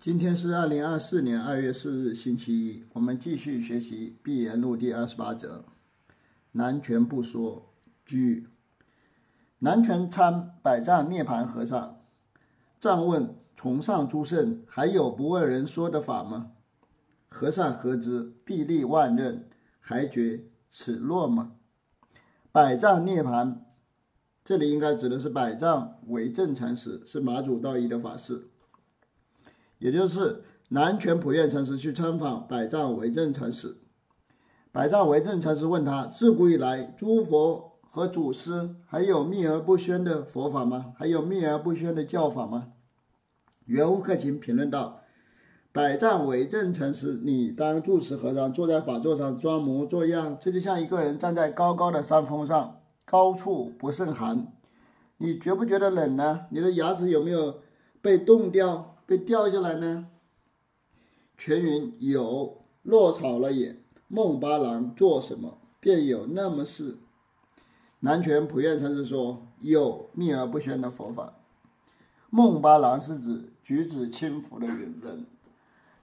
今天是二零二四年二月四日，星期一。我们继续学习《碧岩录》第二十八则。南拳不说，居。南拳参百丈涅盘和尚，藏问：崇尚诸圣，还有不为人说的法吗？和尚何知？臂力万仞，还觉此落吗？百丈涅盘，这里应该指的是百丈为正禅师，是马祖道一的法师。也就是南拳普愿禅师去参访百丈为正禅师，百丈为正禅师问他：自古以来，诸佛和祖师还有秘而不宣的佛法吗？还有秘而不宣的教法吗？圆悟克勤评论道：百丈为正禅师，你当住持和尚坐在法座上装模作样，这就像一个人站在高高的山峰上，高处不胜寒，你觉不觉得冷呢？你的牙齿有没有被冻掉？被掉下来呢？全云有落草了也。孟巴郎做什么？便有那么事。南拳普愿禅师说：“有秘而不宣的佛法。”孟巴郎是指举止轻浮的人。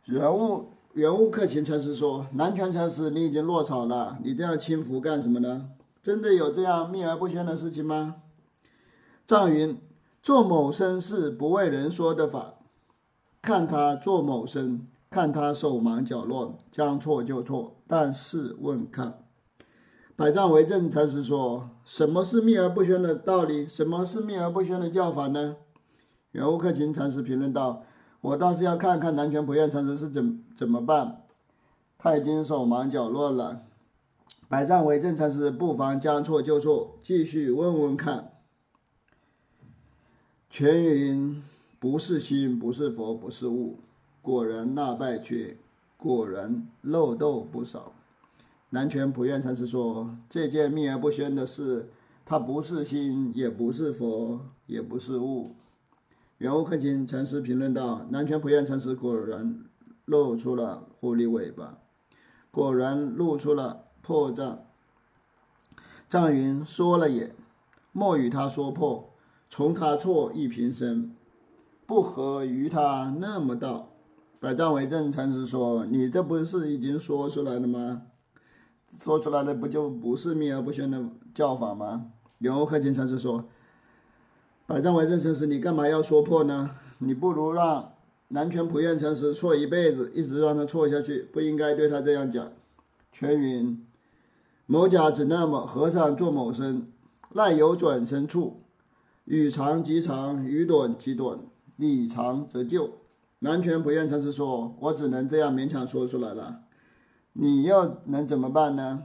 人物人物克勤禅师说：“南拳禅师，你已经落草了，你这样轻浮干什么呢？真的有这样秘而不宣的事情吗？”藏云做某生事不为人说的法。看他做某生，看他手忙脚乱，将错就错。但试问看，百丈为正禅师说：“什么是秘而不宣的道理？什么是秘而不宣的教法呢？”圆悟克勤禅师评论道：“我倒是要看看南拳普愿禅师是怎怎么办。他已经手忙脚乱了。”百丈为正禅师不妨将错就错，继续问问看。全云。不是心，不是佛，不是物，果然那败缺，果然漏洞不少。南拳普愿禅师说：“这件秘而不宣的事，它不是心，也不是佛，也不是物。”圆悟克勤禅师评论道：“南拳普愿禅师果然露出了狐狸尾巴，果然露出了破绽。藏云说了也，莫与他说破，从他错一平生。”不合于他那么道，百丈为正禅师说：“你这不是已经说出来了吗？说出来的不就不是秘而不宣的教法吗？”刘克勤禅师说：“百丈为正禅师，你干嘛要说破呢？你不如让南拳普愿禅师错一辈子，一直让他错下去，不应该对他这样讲。”全云某甲只那么和尚做某生，赖有转身处，与长即长，与短即短。理长则就，南拳普愿禅师说：“我只能这样勉强说出来了，你又能怎么办呢？”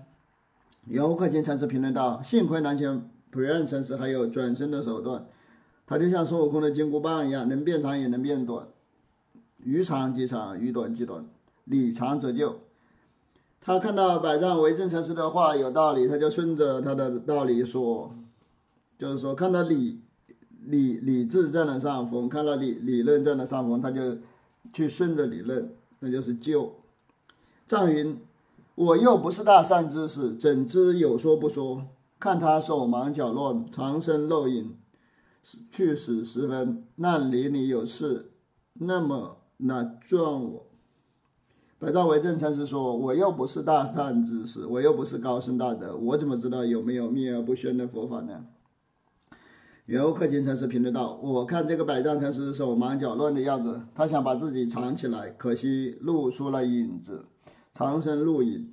圆悟克勤禅师评论道：“幸亏南拳普愿禅师还有转身的手段，他就像孙悟空的金箍棒一样，能变长也能变短，鱼长即长，鱼短即短，理长则就。”他看到百丈为正禅师的话有道理，他就顺着他的道理说，就是说看到理。理理智占了上风，看到理理论占了上风，他就去顺着理论，那就是救。藏云，我又不是大善知识，怎知有说不说？看他手忙脚乱，藏身露影，去死时分，那里你有事，那么那撞我。百丈为正禅师说，我又不是大善知识，我又不是高深大德，我怎么知道有没有秘而不宣的佛法呢？圆悟克勤禅师评论道：“我看这个百丈禅师手忙脚乱的样子，他想把自己藏起来，可惜露出了影子，长身露影，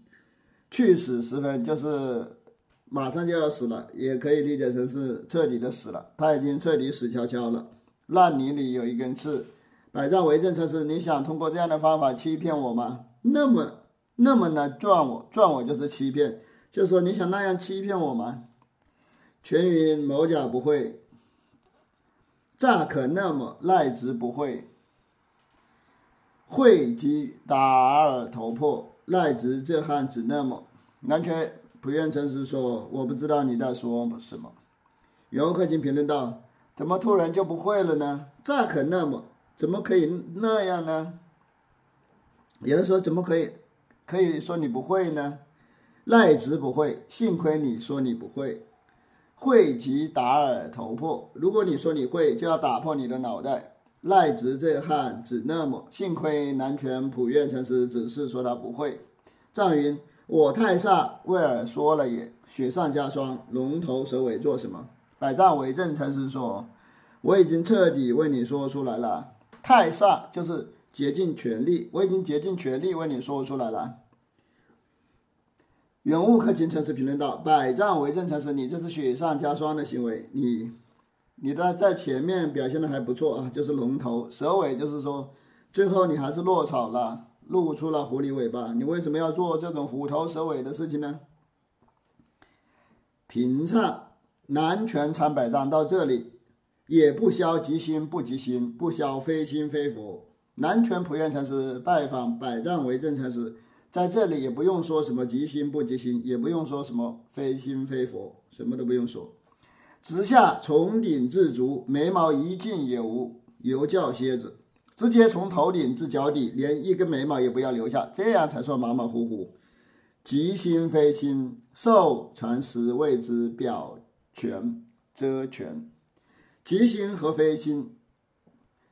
去死时分，就是马上就要死了，也可以理解成是彻底的死了。他已经彻底死翘翘了，烂泥里有一根刺。百丈为正禅师，你想通过这样的方法欺骗我吗？那么，那么呢？撞我，撞我就是欺骗，就是说你想那样欺骗我吗？”全云某甲不会，乍可那么赖之不会，会即打耳头破，赖之这汉子那么南拳不愿诚实说，我不知道你在说什么。游客经评论道：怎么突然就不会了呢？乍可那么，怎么可以那样呢？有人说怎么可以，可以说你不会呢？赖直不会，幸亏你说你不会。会即打耳头破。如果你说你会，就要打破你的脑袋。赖直这汉只那么，幸亏南拳普愿禅师只是说他不会。藏云：我太煞为尔说了也，雪上加霜，龙头蛇尾做什么？百丈为证禅师说：我已经彻底为你说出来了。太煞就是竭尽全力，我已经竭尽全力为你说出来了。人物克勤禅师评论道：百丈为正禅师，你这是雪上加霜的行为，你。你的在前面表现的还不错啊，就是龙头蛇尾，就是说最后你还是落草了，露出了狐狸尾巴。你为什么要做这种虎头蛇尾的事情呢？平唱南拳参百丈到这里，也不消即心不即心，不消非心非佛。南拳普愿禅师拜访百丈为正禅师，在这里也不用说什么即心不即心，也不用说什么非心非佛，什么都不用说。直下从顶至足，眉毛一尽也无，犹叫蝎子。直接从头顶至脚底，连一根眉毛也不要留下，这样才算马马虎虎。即心非心，受禅师谓之表全遮全。即心和非心，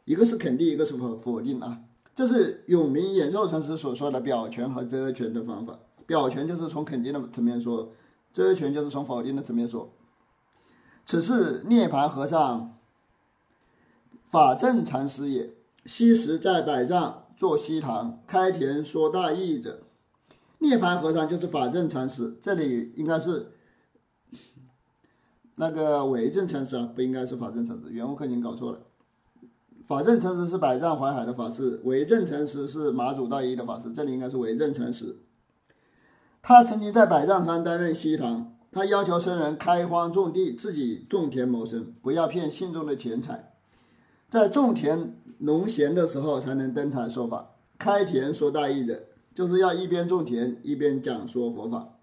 一个是肯定，一个是否否定啊。这是永明延寿禅师所说的表权和遮权的方法。表权就是从肯定的层面说，遮权就是从否定的层面说。此是涅槃和尚法正禅师也。昔时在百丈坐西堂开田说大义者，涅槃和尚就是法正禅师。这里应该是那个韦正禅师啊，不应该是法正禅师。原文课已经搞错了。法正禅师是百丈怀海的法师，韦正禅师是马祖道一的法师。这里应该是韦正禅师。他曾经在百丈山担任西堂。他要求僧人开荒种地，自己种田谋生，不要骗信众的钱财。在种田农闲的时候才能登台说法。开田说大义的，就是要一边种田一边讲说佛法。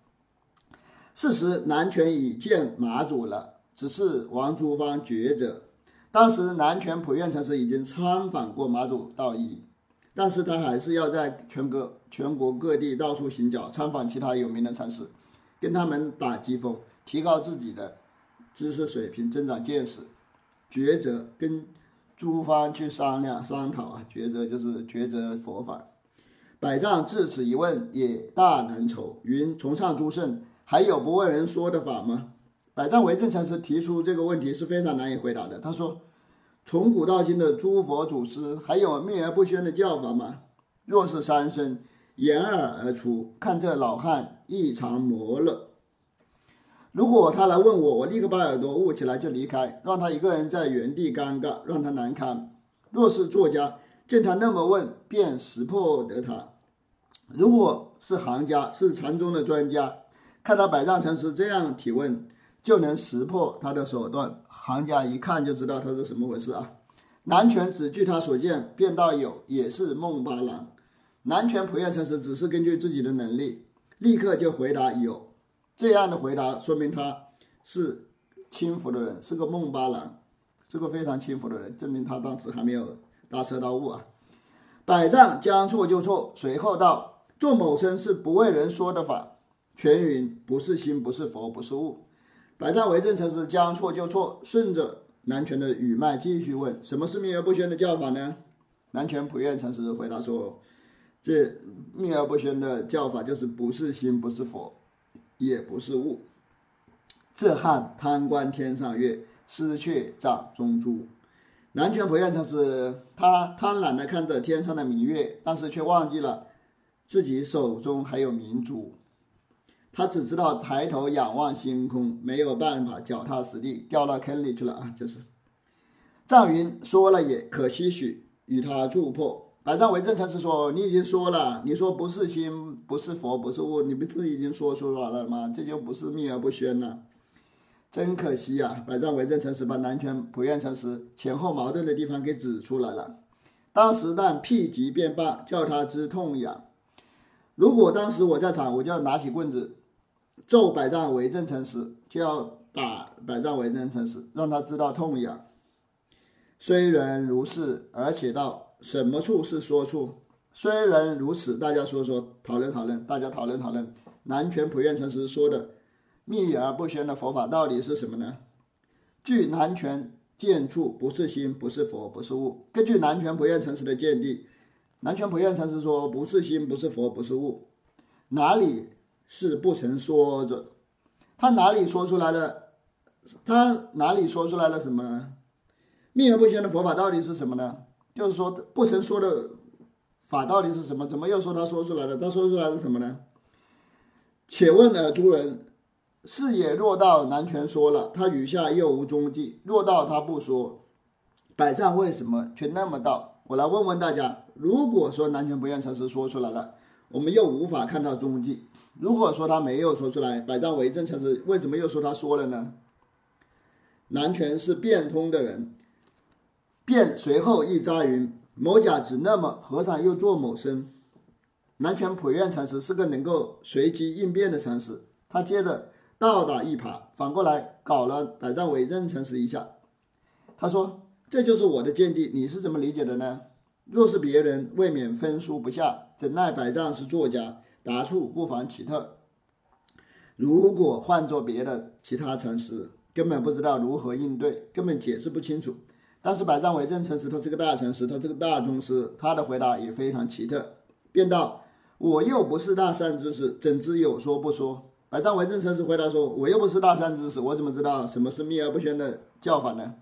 事实南拳已见马祖了，只是王诸方抉择。当时南拳普愿禅师已经参访过马祖道义，但是他还是要在全国全国各地到处行脚，参访其他有名的禅师。跟他们打机锋，提高自己的知识水平，增长见识。抉择跟诸方去商量商讨啊，抉择就是抉择佛法。百丈至此一问，也大难愁。云：崇尚诸圣，还有不为人说的法吗？百丈为正禅师提出这个问题是非常难以回答的。他说：从古到今的诸佛祖师，还有秘而不宣的教法吗？若是三生。掩耳而出，看这老汉异常磨了。如果他来问我，我立刻把耳朵捂起来就离开，让他一个人在原地尴尬，让他难堪。若是作家见他那么问，便识破得他；如果是行家，是禅宗的专家，看到百丈禅师这样提问，就能识破他的手段。行家一看就知道他是什么回事啊！南拳只据他所见，便道有，也是孟巴郎。南拳普愿禅师只是根据自己的能力，立刻就回答有，这样的回答说明他是轻浮的人，是个孟巴郎，是个非常轻浮的人，证明他当时还没有大彻大悟啊。百丈将错就错，随后道：做某生是不为人说的法，全云不是心，不是佛，不是物。百丈为正禅师将错就错，顺着南拳的语脉继续问：什么是秘而不宣的教法呢？南拳普愿禅师回答说。这秘而不宣的教法，就是不是心，不是佛，也不是物。这汉贪观天上月，失却掌中珠。南拳普愿禅师，他贪婪的看着天上的明月，但是却忘记了自己手中还有明珠。他只知道抬头仰望星空，没有办法脚踏实地，掉到坑里去了啊！就是。赵云说了也可惜许，与他助破。百丈为正禅师说：“你已经说了，你说不是心，不是佛，不是物，你不是已经说出来了吗？这就不是秘而不宣了，真可惜呀！”百丈为正禅师把南拳普愿禅师前后矛盾的地方给指出来了。当时但辟疾便罢，叫他知痛痒。如果当时我在场，我就要拿起棍子揍百丈为正禅师，就要打百丈为正禅师，让他知道痛痒。虽然如是，而且道。什么处是说处？虽然如此，大家说说，讨论讨论，大家讨论讨论。南拳普愿禅师说的秘而不宣的佛法到底是什么呢？据南拳见处不是心，不是佛，不是物。根据南拳普愿禅师的见地，南拳普愿禅师说不是心，不是佛，不是物，哪里是不曾说着？他哪里说出来了？他哪里说出来了什么呢？秘而不宣的佛法到底是什么呢？就是说不曾说的法到底是什么？怎么又说他说出来了？他说出来是什么呢？且问尔诸人。是也，若道南拳说了，他语下又无踪迹；若道他不说，百丈为什么却那么道？我来问问大家：如果说南拳不愿禅师说出来了，我们又无法看到踪迹；如果说他没有说出来，百丈为证禅师为什么又说他说了呢？南拳是变通的人，变随后一扎云：某甲只那么，和尚又做某身。南拳普愿禅师是个能够随机应变的禅师，他接着。倒打一耙，反过来搞了百丈为证禅师一下。他说：“这就是我的见地，你是怎么理解的呢？若是别人，未免分书不下。怎奈百丈是作家，答处不妨奇特。如果换做别的其他禅师，根本不知道如何应对，根本解释不清楚。但是百丈为正禅师，他是个大禅师，他这个大宗师，他的回答也非常奇特，便道：我又不是大善知识，怎知有说不说？”百丈为正禅师回答说：“我又不是大善知识，我怎么知道什么是秘而不宣的教法呢？”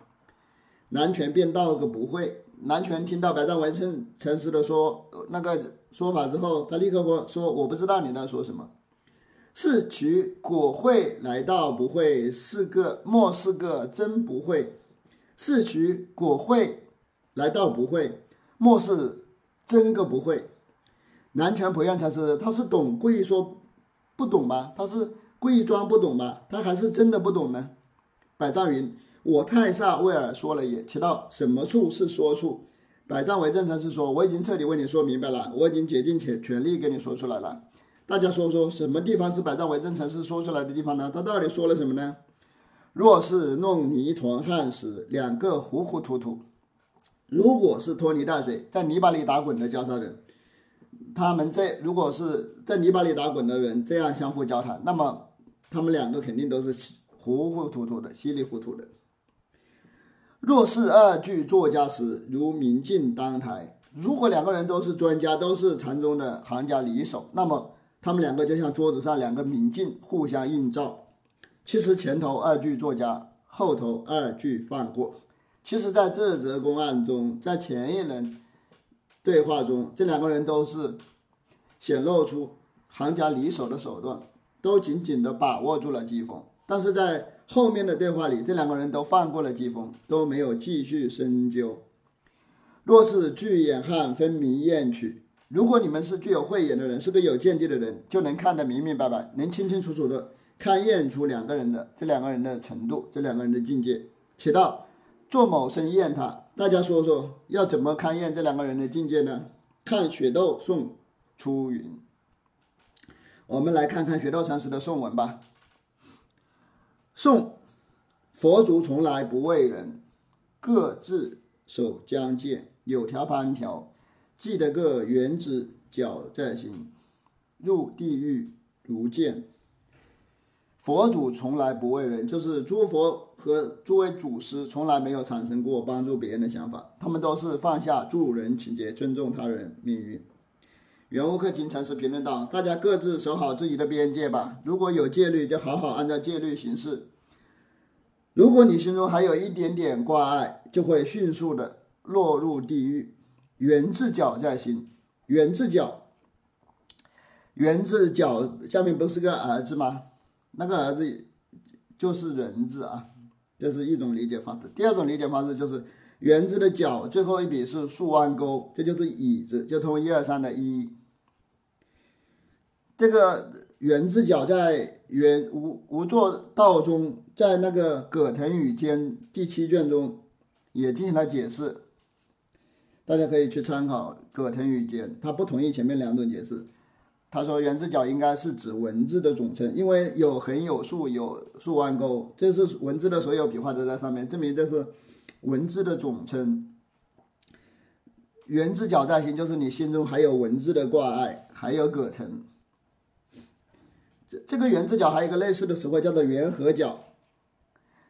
南拳便道个不会。南拳听到百丈为正禅师的说那个说法之后，他立刻说：“说我不知道你在说什么。是取果会来到不会是个莫是个真不会。是取果会来到不会莫是真个不会。”南拳普愿才是他是懂故意说。不懂吧？他是故意装不懂吧？他还是真的不懂呢？百丈云：“我太煞为尔说了也。”提到什么处是说处？百丈为正禅师说：“我已经彻底为你说明白了，我已经竭尽全全力跟你说出来了。大家说说，什么地方是百丈为正禅师说出来的地方呢？他到底说了什么呢？若是弄泥团焊时，两个糊糊涂涂；如果是拖泥带水，在泥巴里打滚的交叉人。”他们在如果是在泥巴里打滚的人这样相互交谈，那么他们两个肯定都是稀糊糊涂涂的、稀里糊涂的。若是二句作家时，如明镜当台。如果两个人都是专家，都是禅宗的行家里手，那么他们两个就像桌子上两个明镜，互相映照。其实前头二句作家，后头二句放过。其实，在这则公案中，在前一人。对话中，这两个人都是显露出行家里手的手段，都紧紧地把握住了机锋。但是在后面的对话里，这两个人都放过了季风，都没有继续深究。若是具眼汉分明验取，如果你们是具有慧眼的人，是个有见地的人，就能看得明明白白，能清清楚楚的看验出两个人的这两个人的程度，这两个人的境界。且道做某生验他。大家说说要怎么勘验这两个人的境界呢？看雪窦颂出云。我们来看看雪窦禅师的颂文吧。宋：佛祖从来不为人，各自守疆界，有条攀条，记得个原子脚在心，入地狱如见。佛祖从来不为人，就是诸佛和诸位祖师从来没有产生过帮助别人的想法，他们都是放下助人情节，尊重他人命运。圆悟克勤禅师评论道：“大家各自守好自己的边界吧，如果有戒律，就好好按照戒律行事。如果你心中还有一点点挂碍，就会迅速的落入地狱。圆字角在心，圆字角，圆字角下面不是个儿字吗？”那个儿子就是人字啊，这是一种理解方式。第二种理解方式就是圆字的角最后一笔是竖弯钩，这就是椅子，就通一二三的一。这个圆字角在圆无无作道中，在那个《葛藤语间》第七卷中也进行了解释，大家可以去参考《葛藤语间》，他不同意前面两种解释。他说：“圆字角应该是指文字的总称，因为有横有竖有竖弯钩，这是文字的所有笔画都在上面，证明这是文字的总称。圆字角在心，就是你心中还有文字的挂碍，还有葛藤。这个圆字角还有一个类似的词汇，叫做圆合角。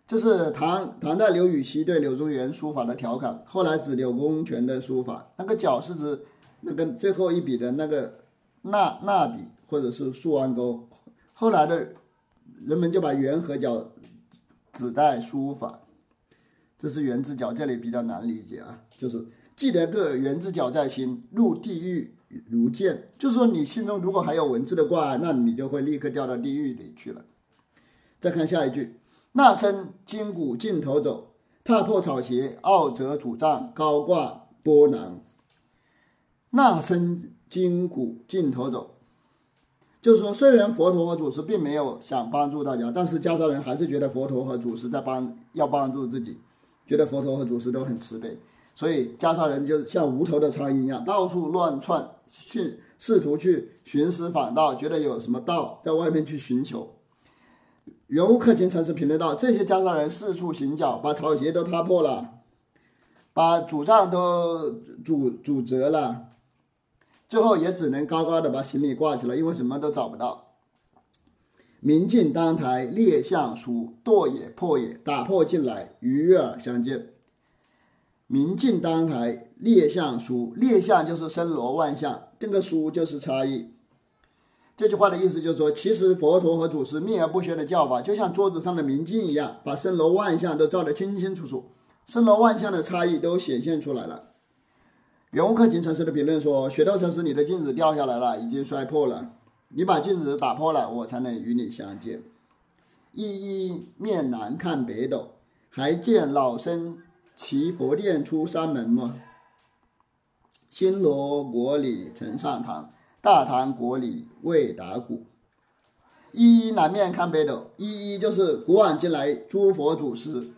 这是唐唐代刘禹锡对柳宗元书法的调侃，后来指柳公权的书法。那个角是指那个最后一笔的那个捺捺笔或者是竖弯钩。后来的人们就把圆和角指代书法。这是圆字角，这里比较难理解啊，就是记得个圆字角在心，入地狱如见。就是说你心中如果还有文字的挂碍，那你就会立刻掉到地狱里去了。再看下一句。那身筋骨尽头走，踏破草鞋傲折拄杖，高挂波囊。那身筋骨尽头走，就是说，虽然佛陀和祖师并没有想帮助大家，但是袈裟人还是觉得佛陀和祖师在帮，要帮助自己，觉得佛陀和祖师都很慈悲，所以袈裟人就像无头的苍蝇一样，到处乱窜，去试图去寻师访道，觉得有什么道在外面去寻求。原物克勤禅师评论道：“这些袈裟人四处行脚，把草鞋都踏破了，把拄杖都拄拄折了，最后也只能高高的把行李挂起来，因为什么都找不到。明镜当台列相属，堕也破也，打破进来，与耳相见。明镜当台列相书，列相就是森罗万象，这个书就是差异。”这句话的意思就是说，其实佛陀和祖师秘而不宣的教法，就像桌子上的明镜一样，把森罗万象都照得清清楚楚，森罗万象的差异都显现出来了。圆悟克勤禅师的评论说：“雪窦禅师，你的镜子掉下来了，已经摔破了，你把镜子打破了，我才能与你相见。”一一面南看北斗，还见老僧骑佛殿出山门吗？新罗国里曾上堂。大唐国里未打鼓，一一南面看北斗，一一就是古往今来诸佛祖师，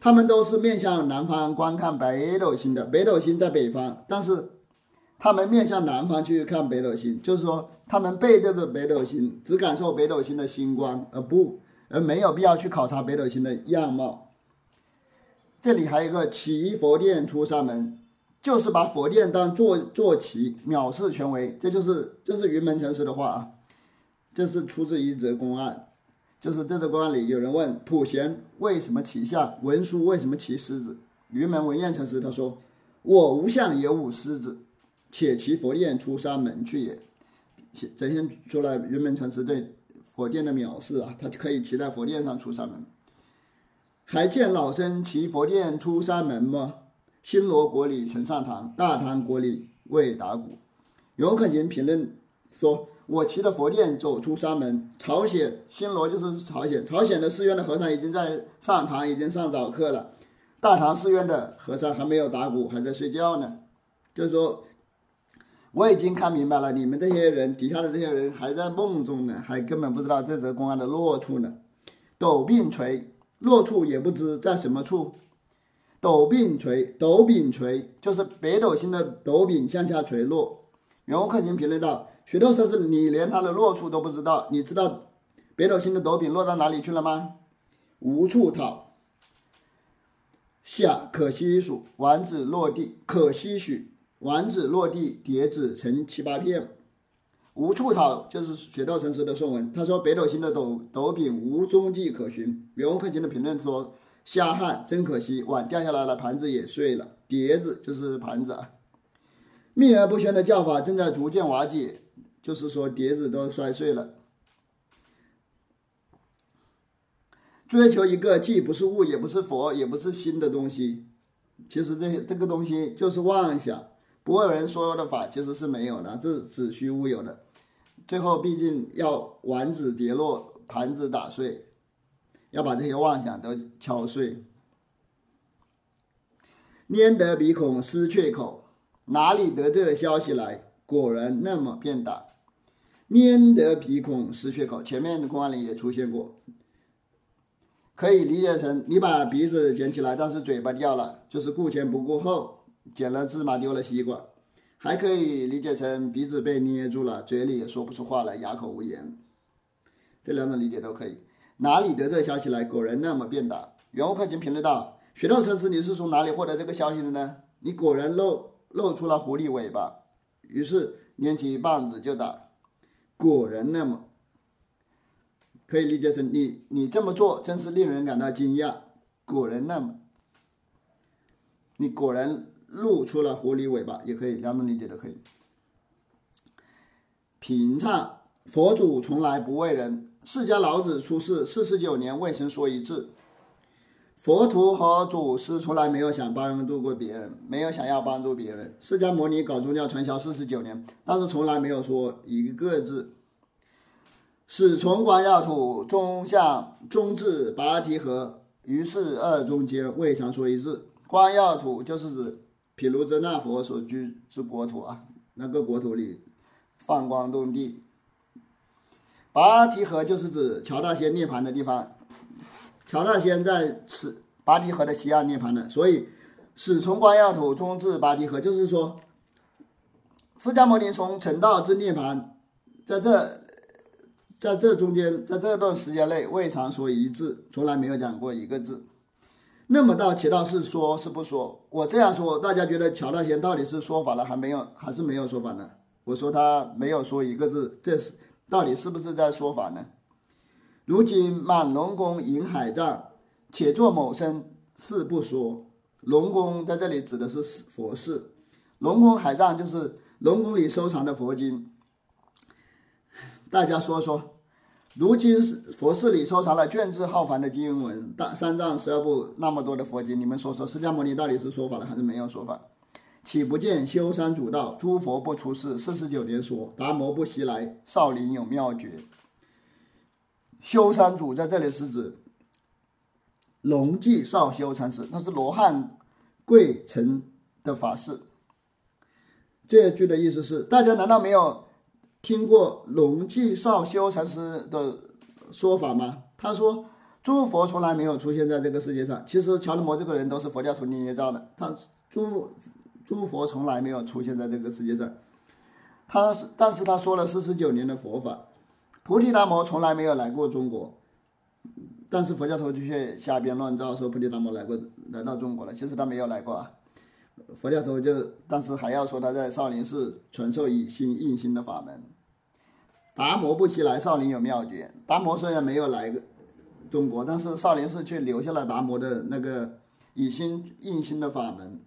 他们都是面向南方观看北斗星的。北斗星在北方，但是他们面向南方去看北斗星，就是说他们背对着北斗星，只感受北斗星的星光，而不而没有必要去考察北斗星的样貌。这里还有一个祈佛殿出山门。就是把佛殿当坐坐骑，藐视权威，这就是这是云门禅师的话啊。这是出自一则公案，就是这则公案里有人问普贤为什么骑象，文殊为什么骑狮子？云门文彦禅师他说：“我无相也无狮子，且骑佛殿出山门去也。”展现出来云门禅师对佛殿的藐视啊，他可以骑在佛殿上出山门。还见老僧骑佛殿出山门吗？新罗国里曾上堂，大唐国里未打鼓。有可勤评论说：“我骑着佛殿走出山门，朝鲜新罗就是朝鲜，朝鲜的寺院的和尚已经在上堂，已经上早课了。大唐寺院的和尚还没有打鼓，还在睡觉呢。就是说，我已经看明白了，你们这些人底下的这些人还在梦中呢，还根本不知道这则公案的落处呢。斗并垂，落处也不知在什么处。”斗柄垂，斗柄垂就是北斗星的斗柄向下垂落。袁悟克勤评论道：“许多说是你连它的落处都不知道，你知道北斗星的斗柄落到哪里去了吗？无处讨。下可惜数丸子落地，可惜许丸子落地，叠子成七八片。无处讨就是雪道禅师的宋文，他说北斗星的斗斗柄无踪迹可寻。袁悟克勤的评论说。瞎汉真可惜，碗掉下来了，盘子也碎了，碟子就是盘子啊。秘而不宣的叫法正在逐渐瓦解，就是说碟子都摔碎了。追求一个既不是物，也不是佛，也不是心的东西，其实这些这个东西就是妄想。不会有人说的法其实是没有的，是子虚乌有的。最后毕竟要丸子跌落，盘子打碎。要把这些妄想都敲碎。粘得鼻孔失雀口，哪里得这消息来？果然那么便打。粘得鼻孔失雀口，前面的公案里也出现过，可以理解成你把鼻子捡起来，但是嘴巴掉了，就是顾前不顾后，捡了芝麻丢了西瓜。还可以理解成鼻子被捏住了，嘴里也说不出话来，哑口无言。这两种理解都可以。哪里得这消息来？果然那么便打。袁悟克勤评论道：“雪窦禅师，你是从哪里获得这个消息的呢？你果然露露出了狐狸尾巴。”于是拈起棒子就打。果然那么，可以理解成你你这么做真是令人感到惊讶，果然那么，你果然露出了狐狸尾巴，也可以两种理解都可以。平唱佛祖从来不为人，释迦老子出世四十九年未曾说一字。佛陀和祖师从来没有想帮助过别人，没有想要帮助别人。释迦牟尼搞宗教传销四十九年，但是从来没有说一个字。始从光耀土，中向中至拔提河，于是二中间未尝说一字。光耀土就是指毗卢遮那佛所居之国土啊，那个国土里放光动地。拔提河就是指乔大仙涅槃的地方。乔大仙在此拔提河的西岸涅槃的，所以始从光耀土，中至拔提河，就是说，释迦牟尼从成道至涅槃，在这，在这中间，在这段时间内未尝说一字，从来没有讲过一个字。那么到齐道是说是不说？我这样说，大家觉得乔大仙到底是说法了，还没有，还是没有说法呢？我说他没有说一个字，这是到底是不是在说法呢？如今满龙宫迎海藏，且作某生事不说。龙宫在这里指的是佛寺，龙宫海藏就是龙宫里收藏的佛经。大家说说，如今是佛寺里收藏了卷帙浩繁的经文，大三藏十二部那么多的佛经，你们说说，释迦牟尼到底是说法了还是没有说法？岂不见修山主道，诸佛不出世，四十九年说，达摩不习来，少林有妙诀。修山主在这里是指龙寂少修禅师，那是罗汉贵臣的法师。这句的意思是，大家难道没有听过龙寂少修禅师的说法吗？他说，诸佛从来没有出现在这个世界上。其实乔德摩这个人都是佛教徒捏造的，他诸诸佛从来没有出现在这个世界上。他是，但是他说了四十九年的佛法。菩提达摩从来没有来过中国，但是佛教徒却瞎编乱造，说菩提达摩来过，来到中国了。其实他没有来过啊。佛教徒就，但是还要说他在少林寺传授以心印心的法门。达摩不惜来，少林有妙诀。达摩虽然没有来中国，但是少林寺却留下了达摩的那个以心印心的法门。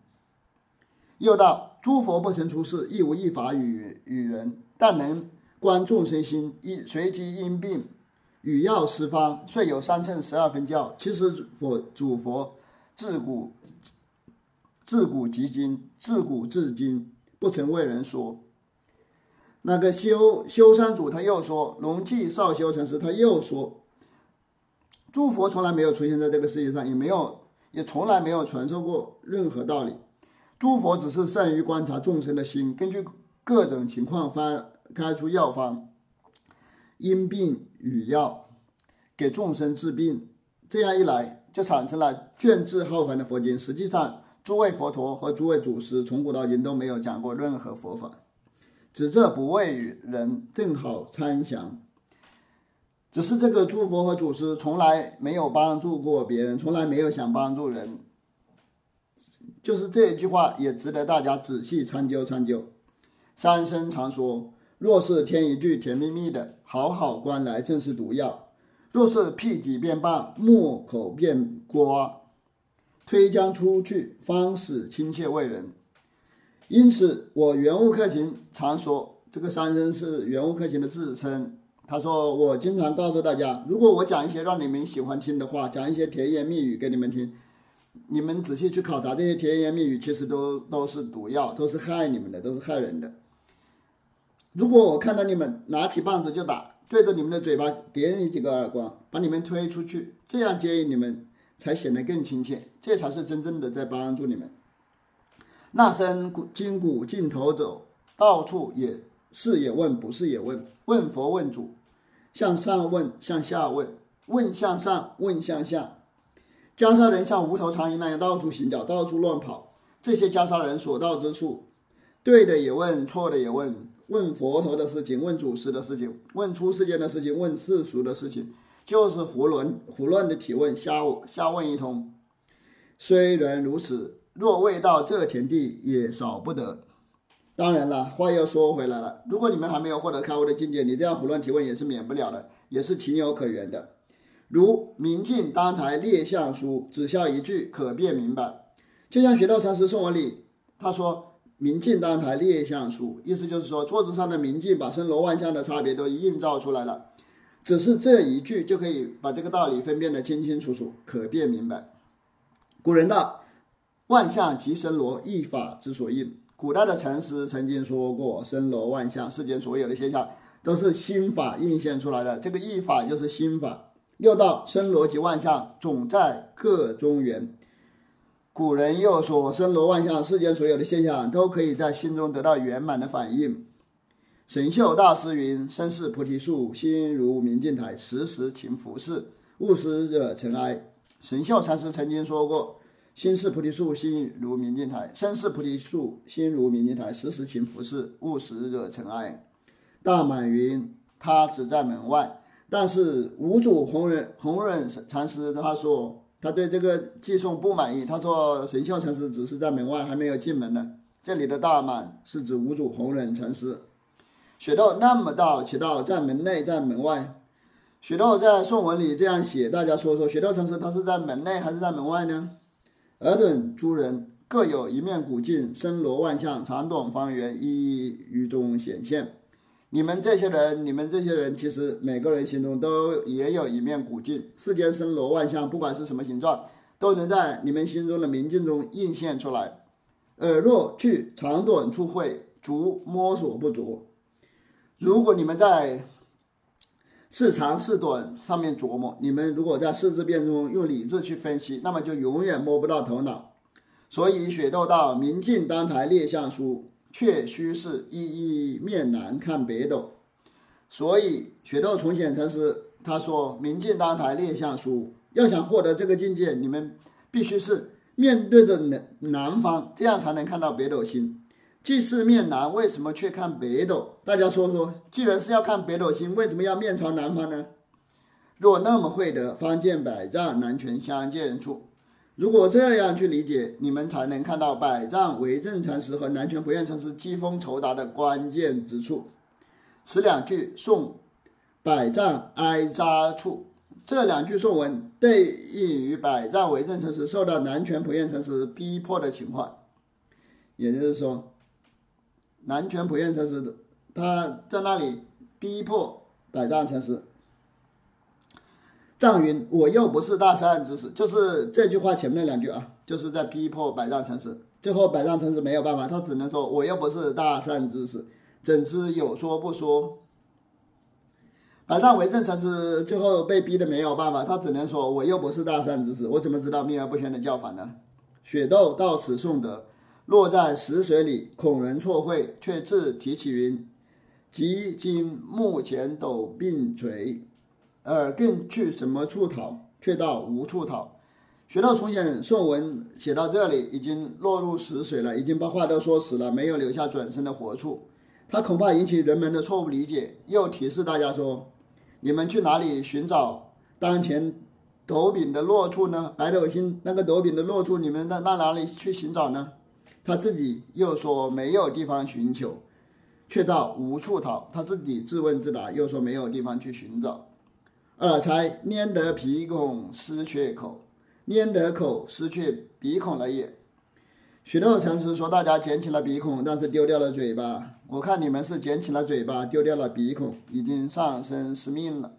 又道诸佛不曾出世，亦无一法与与人，但能。观众生心，一随机因病与药施方，遂有三乘十二分教。其实佛主佛自古自古及今，自古至今不曾为人说。那个修修山主他又说，龙寂少修禅师他又说，诸佛从来没有出现在这个世界上，也没有也从来没有传授过任何道理。诸佛只是善于观察众生的心，根据各种情况发。开出药方，因病与药，给众生治病。这样一来，就产生了卷帙浩繁的佛经。实际上，诸位佛陀和诸位祖师从古到今都没有讲过任何佛法，只这不为与人，正好参详。只是这个诸佛和祖师从来没有帮助过别人，从来没有想帮助人。就是这一句话，也值得大家仔细参究参究。三生常说。若是添一句甜蜜蜜的“好好观来”，正是毒药；若是辟己便棒，木口便瓜，推将出去，方使亲切为人。因此，我圆悟克勤常说，这个三生是圆悟克勤的自称。他说：“我经常告诉大家，如果我讲一些让你们喜欢听的话，讲一些甜言蜜语给你们听，你们仔细去考察这些甜言蜜语，其实都都是毒药，都是害你们的，都是害人的。”如果我看到你们拿起棒子就打，对着你们的嘴巴给你几个耳光，把你们推出去，这样建议你们才显得更亲切，这才是真正的在帮助你们。那身骨筋骨尽头走，到处也是也问，不是也问，问佛问主，向上问，向下问，问向上，问向下。袈裟人像无头苍蝇那样到处行脚，到处乱跑。这些袈裟人所到之处，对的也问，错的也问。问佛陀的事情，问祖师的事情，问出世间的事情，问世俗的事情，就是胡乱胡乱的提问，瞎瞎问一通。虽然如此，若未到这田地，也少不得。当然了，话又说回来了，如果你们还没有获得开悟的境界，你这样胡乱提问也是免不了的。也是情有可原的。如明镜当台列相书，只消一句，可辨明白。就像学道禅师送我礼，他说“明镜当台列相书”，意思就是说桌子上的明镜把身罗万象的差别都映照出来了。只是这一句就可以把这个道理分辨得清清楚楚，可辨明白。古人道：“万象即身罗，一法之所应。”古代的禅师曾经说过：“身罗万象，世间所有的现象都是心法映现出来的。这个一法就是心法。”六道生罗及万象，总在个中缘。古人又说：“生罗万象，世间所有的现象都可以在心中得到圆满的反应。”神秀大师云：“身是菩提树，心如明镜台，时时勤拂拭，勿使惹尘埃。”神秀禅师曾经说过：“心是菩提树，心如明镜台；身是菩提树，心如明镜台，时时勤拂拭，勿使惹尘埃。”大满云：“他只在门外。”但是五祖弘忍弘忍禅师他说他对这个寄送不满意，他说神秀禅师只是在门外，还没有进门呢。这里的大满是指五祖弘忍禅师。雪道那么道，其道在门内，在门外。雪道在宋文里这样写，大家说说，雪道禅师他是在门内还是在门外呢？尔等诸人各有一面古镜，身罗万象，长短方圆，一一于中显现。你们这些人，你们这些人，其实每个人心中都也有一面古镜，世间身罗万象，不管是什么形状，都能在你们心中的明镜中映现出来。耳若去长短处会，足摸索不着。如果你们在是长是短上面琢磨，你们如果在四字变中用理智去分析，那么就永远摸不到头脑。所以雪窦道：“明镜当台列相书，却须是一一面南看北斗。”所以雪窦重显禅师他说：“明镜当台列相书，要想获得这个境界，你们必须是面对着南南方，这样才能看到北斗星。”既是面南，为什么却看北斗？大家说说，既然是要看北斗星，为什么要面朝南方呢？若那么会得，方见百丈南泉相见处。如果这样去理解，你们才能看到百丈为正禅师和南泉不厌禅师机锋酬达的关键之处。此两句颂百丈挨扎处，这两句颂文对应于百丈为正禅师受到南泉普愿禅师逼迫的情况，也就是说。南拳普愿禅师的，他在那里逼迫百丈禅师。藏云：“我又不是大善之士。”就是这句话前面两句啊，就是在逼迫百丈禅师。最后百丈禅师没有办法，他只能说：“我又不是大善之士，怎知有说不说？”百丈为正禅师最后被逼的没有办法，他只能说：“我又不是大善之士，我怎么知道秘而不宣的教法呢？”雪窦到此颂德。落在石水里，恐人错会，却自提起云：“即今目前斗并垂，而更去什么处讨？却道无处讨。”学到重显宋文写到这里，已经落入石水了，已经把话都说死了，没有留下转身的活处。他恐怕引起人们的错误理解，又提示大家说：“你们去哪里寻找当前斗柄的落处呢？白斗星那个斗柄的落处，你们到那哪里去寻找呢？”他自己又说没有地方寻求，却到无处逃。他自己自问自答，又说没有地方去寻找。耳才拈得鼻孔失却口，拈得口失却鼻孔了也。许多禅师说大家捡起了鼻孔，但是丢掉了嘴巴。我看你们是捡起了嘴巴，丢掉了鼻孔，已经丧生失命了。